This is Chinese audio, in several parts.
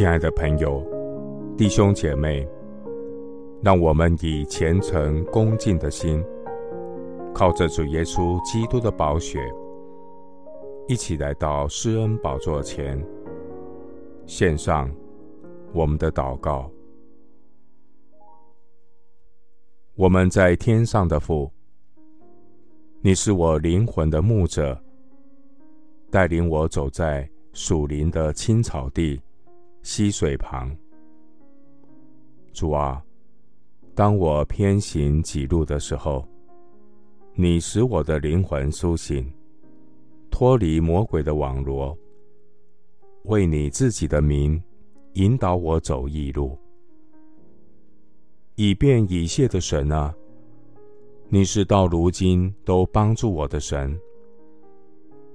亲爱的朋友、弟兄姐妹，让我们以虔诚恭敬的心，靠着主耶稣基督的宝血，一起来到施恩宝座前，献上我们的祷告。我们在天上的父，你是我灵魂的牧者，带领我走在属灵的青草地。溪水旁，主啊，当我偏行己路的时候，你使我的灵魂苏醒，脱离魔鬼的网罗，为你自己的名引导我走义路。以便以谢的神啊，你是到如今都帮助我的神，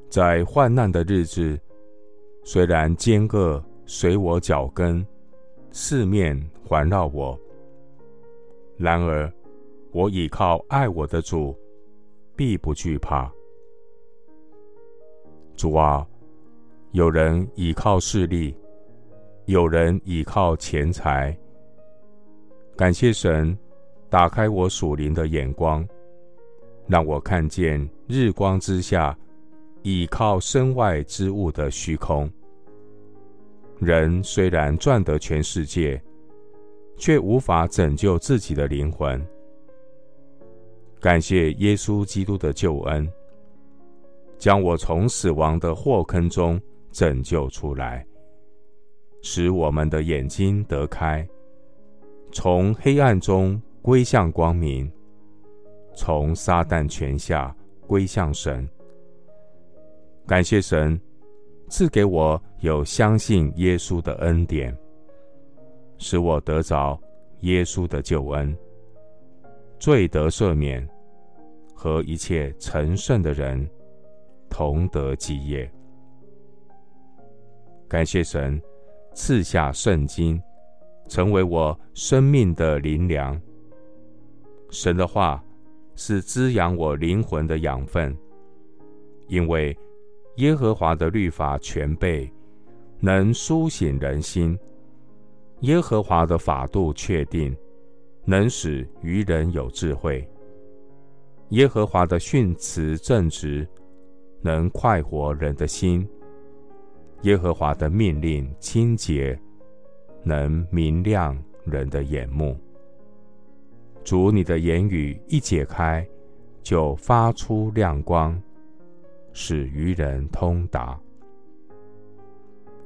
在患难的日子，虽然奸恶。随我脚跟，四面环绕我。然而，我倚靠爱我的主，必不惧怕。主啊，有人倚靠势力，有人倚靠钱财。感谢神，打开我属灵的眼光，让我看见日光之下倚靠身外之物的虚空。人虽然赚得全世界，却无法拯救自己的灵魂。感谢耶稣基督的救恩，将我从死亡的祸坑中拯救出来，使我们的眼睛得开，从黑暗中归向光明，从撒旦权下归向神。感谢神。赐给我有相信耶稣的恩典，使我得着耶稣的救恩，罪得赦免，和一切成圣的人同得基业。感谢神赐下圣经，成为我生命的灵粮。神的话是滋养我灵魂的养分，因为。耶和华的律法全备，能苏醒人心；耶和华的法度确定，能使愚人有智慧；耶和华的训词正直，能快活人的心；耶和华的命令清洁，能明亮人的眼目。主，你的言语一解开，就发出亮光。使愚人通达。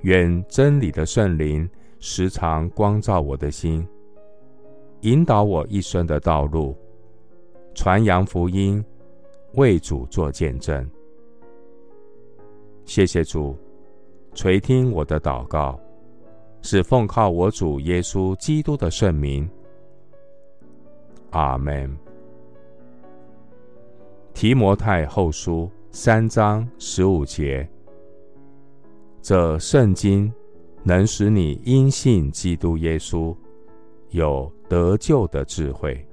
愿真理的圣灵时常光照我的心，引导我一生的道路，传扬福音，为主作见证。谢谢主垂听我的祷告，是奉靠我主耶稣基督的圣名。阿门。提摩太后书。三章十五节，这圣经能使你因信基督耶稣有得救的智慧。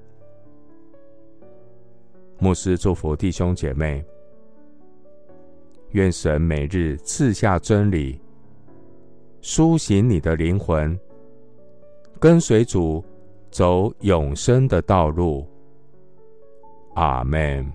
牧师祝福弟兄姐妹，愿神每日赐下真理，苏醒你的灵魂，跟随主走永生的道路。阿门。